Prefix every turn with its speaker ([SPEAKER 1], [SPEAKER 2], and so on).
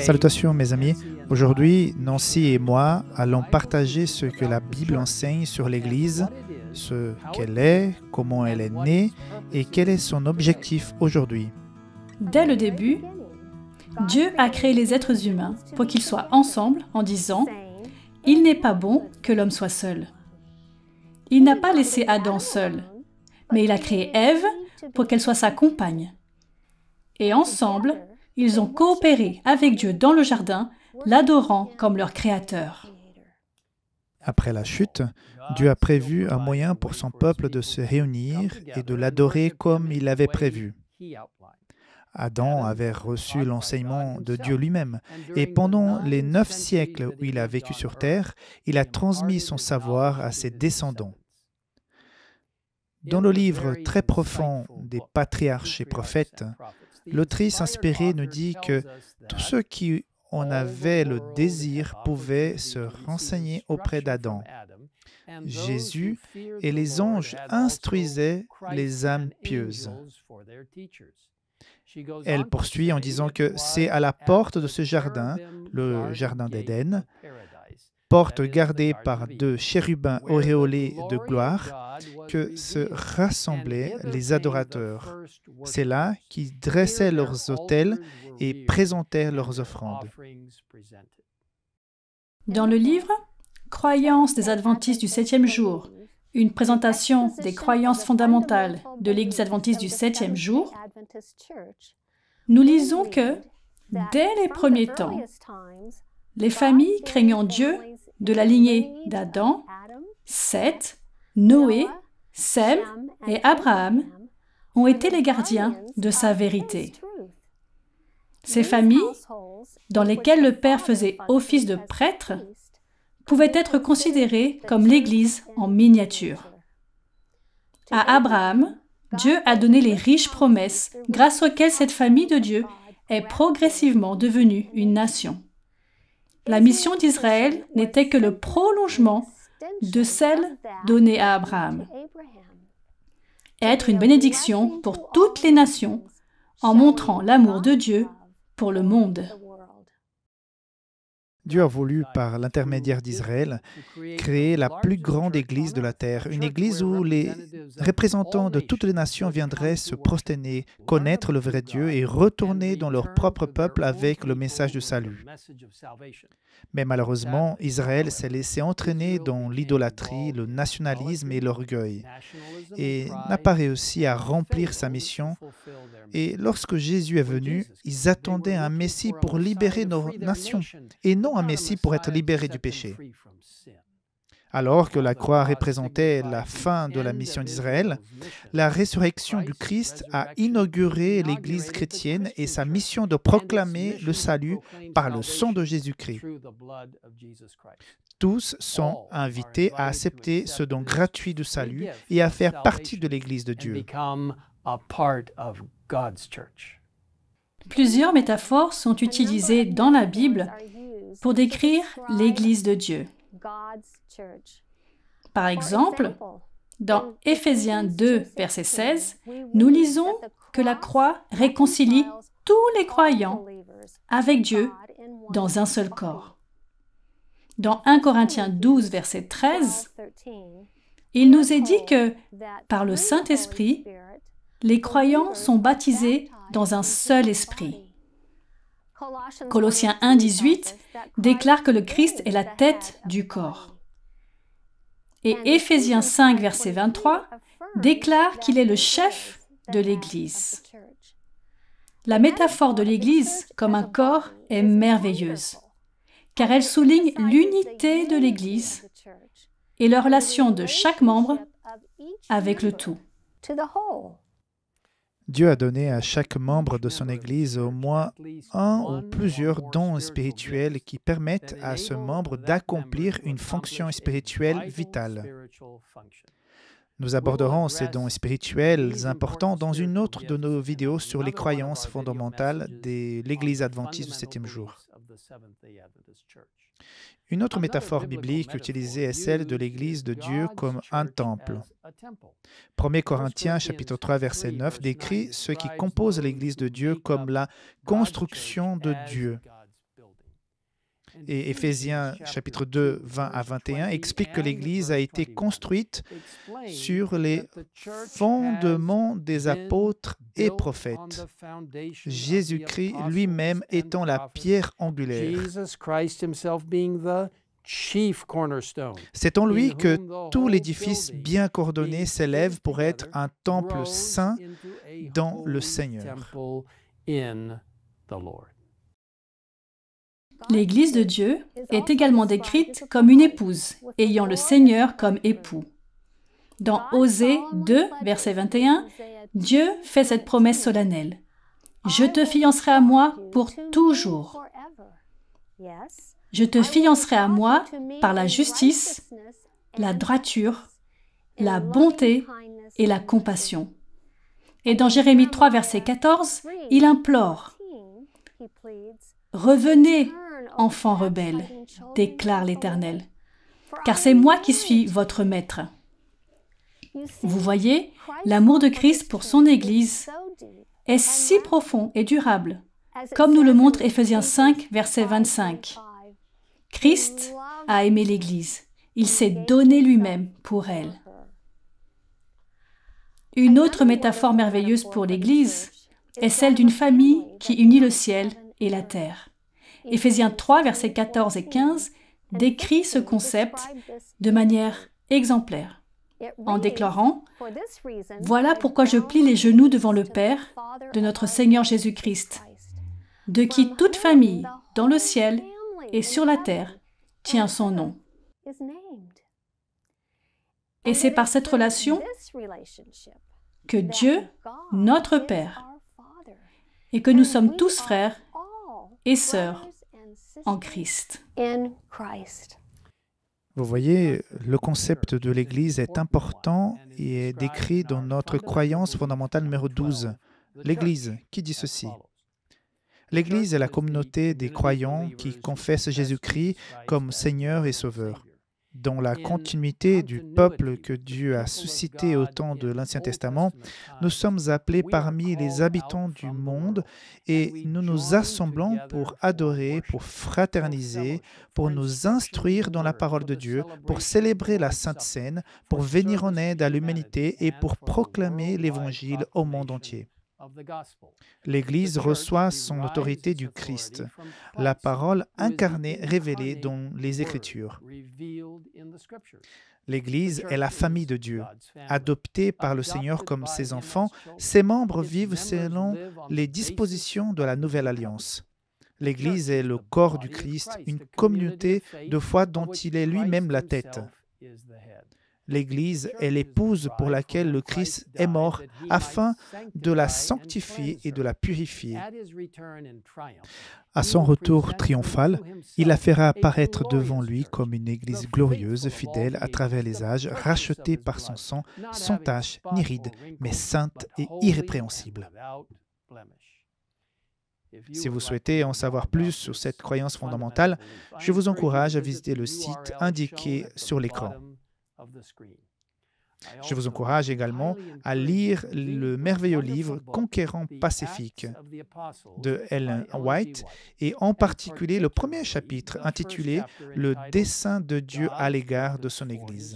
[SPEAKER 1] Salutations mes amis. Aujourd'hui, Nancy et moi allons partager ce que la Bible enseigne sur l'Église, ce qu'elle est, comment elle est née et quel est son objectif aujourd'hui.
[SPEAKER 2] Dès le début, Dieu a créé les êtres humains pour qu'ils soient ensemble en disant ⁇ Il n'est pas bon que l'homme soit seul ⁇ Il n'a pas laissé Adam seul, mais il a créé Ève pour qu'elle soit sa compagne. Et ensemble, ils ont coopéré avec Dieu dans le jardin, l'adorant comme leur créateur.
[SPEAKER 1] Après la chute, Dieu a prévu un moyen pour son peuple de se réunir et de l'adorer comme il avait prévu. Adam avait reçu l'enseignement de Dieu lui-même, et pendant les neuf siècles où il a vécu sur terre, il a transmis son savoir à ses descendants. Dans le livre très profond des patriarches et prophètes, l'autrice inspirée nous dit que tous ceux qui en avaient le désir pouvaient se renseigner auprès d'Adam. Jésus et les anges instruisaient les âmes pieuses. Elle poursuit en disant que c'est à la porte de ce jardin, le jardin d'Éden, porte gardée par deux chérubins auréolés de gloire, que se rassemblaient les adorateurs. C'est là qu'ils dressaient leurs autels et présentèrent leurs offrandes.
[SPEAKER 2] Dans le livre Croyances des adventistes du septième jour, une présentation des croyances fondamentales de l'Église adventiste du septième jour, nous lisons que, dès les premiers temps, les familles craignant Dieu de la lignée d'Adam, Seth, Noé, Sem et Abraham ont été les gardiens de sa vérité. Ces familles, dans lesquelles le Père faisait office de prêtre, pouvaient être considérées comme l'Église en miniature. À Abraham, Dieu a donné les riches promesses grâce auxquelles cette famille de Dieu est progressivement devenue une nation. La mission d'Israël n'était que le prolongement de celle donnée à Abraham. Être une bénédiction pour toutes les nations en montrant l'amour de Dieu pour le monde.
[SPEAKER 1] Dieu a voulu, par l'intermédiaire d'Israël, créer la plus grande église de la terre, une église où les représentants de toutes les nations viendraient se prosterner, connaître le vrai Dieu et retourner dans leur propre peuple avec le message de salut. Mais malheureusement, Israël s'est laissé entraîner dans l'idolâtrie, le nationalisme et l'orgueil, et n'a pas réussi à remplir sa mission. Et lorsque Jésus est venu, ils attendaient un Messie pour libérer nos nations, et non un Messie pour être libéré du péché. Alors que la croix représentait la fin de la mission d'Israël, la résurrection du Christ a inauguré l'Église chrétienne et sa mission de proclamer le salut par le sang de Jésus-Christ. Tous sont invités à accepter ce don gratuit de salut et à faire partie de l'Église de Dieu.
[SPEAKER 2] Plusieurs métaphores sont utilisées dans la Bible pour décrire l'Église de Dieu. Par exemple, dans Éphésiens 2, verset 16, nous lisons que la croix réconcilie tous les croyants avec Dieu dans un seul corps. Dans 1 Corinthiens 12, verset 13, il nous est dit que par le Saint-Esprit, les croyants sont baptisés dans un seul esprit. Colossiens 1, 18 déclare que le Christ est la tête du corps. Et Éphésiens 5, verset 23 déclare qu'il est le chef de l'Église. La métaphore de l'Église comme un corps est merveilleuse, car elle souligne l'unité de l'Église et la relation de chaque membre avec le tout.
[SPEAKER 1] Dieu a donné à chaque membre de son Église au moins un ou plusieurs dons spirituels qui permettent à ce membre d'accomplir une fonction spirituelle vitale. Nous aborderons ces dons spirituels importants dans une autre de nos vidéos sur les croyances fondamentales de l'Église adventiste du septième jour. Une autre métaphore biblique utilisée est celle de l'Église de Dieu comme un temple. 1 Corinthiens chapitre 3 verset 9 décrit ce qui compose l'Église de Dieu comme la construction de Dieu. Et Éphésiens chapitre 2, 20 à 21 explique que l'Église a été construite sur les fondements des apôtres et prophètes, Jésus-Christ lui-même étant la pierre angulaire. C'est en lui que tout l'édifice bien coordonné s'élève pour être un temple saint dans le Seigneur.
[SPEAKER 2] L'Église de Dieu est également décrite comme une épouse, ayant le Seigneur comme époux. Dans Osée 2, verset 21, Dieu fait cette promesse solennelle. Je te fiancerai à moi pour toujours. Je te fiancerai à moi par la justice, la droiture, la bonté et la compassion. Et dans Jérémie 3, verset 14, il implore Revenez, enfants rebelles, déclare l'Éternel, car c'est moi qui suis votre maître. Vous voyez, l'amour de Christ pour son Église est si profond et durable, comme nous le montre Éphésiens 5, verset 25. Christ a aimé l'Église. Il s'est donné lui-même pour elle. Une autre métaphore merveilleuse pour l'Église est celle d'une famille qui unit le ciel et la terre. Éphésiens 3, versets 14 et 15 décrit ce concept de manière exemplaire en déclarant Voilà pourquoi je plie les genoux devant le Père de notre Seigneur Jésus-Christ, de qui toute famille dans le ciel et sur la terre tient son nom. Et c'est par cette relation que Dieu, notre Père, et que nous sommes tous frères et sœurs en Christ.
[SPEAKER 1] Vous voyez, le concept de l'Église est important et est décrit dans notre croyance fondamentale numéro 12. L'Église, qui dit ceci? L'Église est la communauté des croyants qui confessent Jésus-Christ comme Seigneur et Sauveur dans la continuité du peuple que Dieu a suscité au temps de l'Ancien Testament, nous sommes appelés parmi les habitants du monde et nous nous assemblons pour adorer, pour fraterniser, pour nous instruire dans la parole de Dieu, pour célébrer la Sainte Seine, pour venir en aide à l'humanité et pour proclamer l'Évangile au monde entier. L'Église reçoit son autorité du Christ, la parole incarnée révélée dans les Écritures. L'Église est la famille de Dieu, adoptée par le Seigneur comme ses enfants. Ses membres vivent selon les dispositions de la nouvelle alliance. L'Église est le corps du Christ, une communauté de foi dont il est lui-même la tête. L'Église est l'épouse pour laquelle le Christ est mort afin de la sanctifier et de la purifier. À son retour triomphal, il la fera apparaître devant lui comme une Église glorieuse, fidèle à travers les âges, rachetée par son sang, sans tache ni ride, mais sainte et irrépréhensible. Si vous souhaitez en savoir plus sur cette croyance fondamentale, je vous encourage à visiter le site indiqué sur l'écran. Je vous encourage également à lire le merveilleux livre Conquérant Pacifique de Ellen White et en particulier le premier chapitre intitulé Le dessein de Dieu à l'égard de son Église.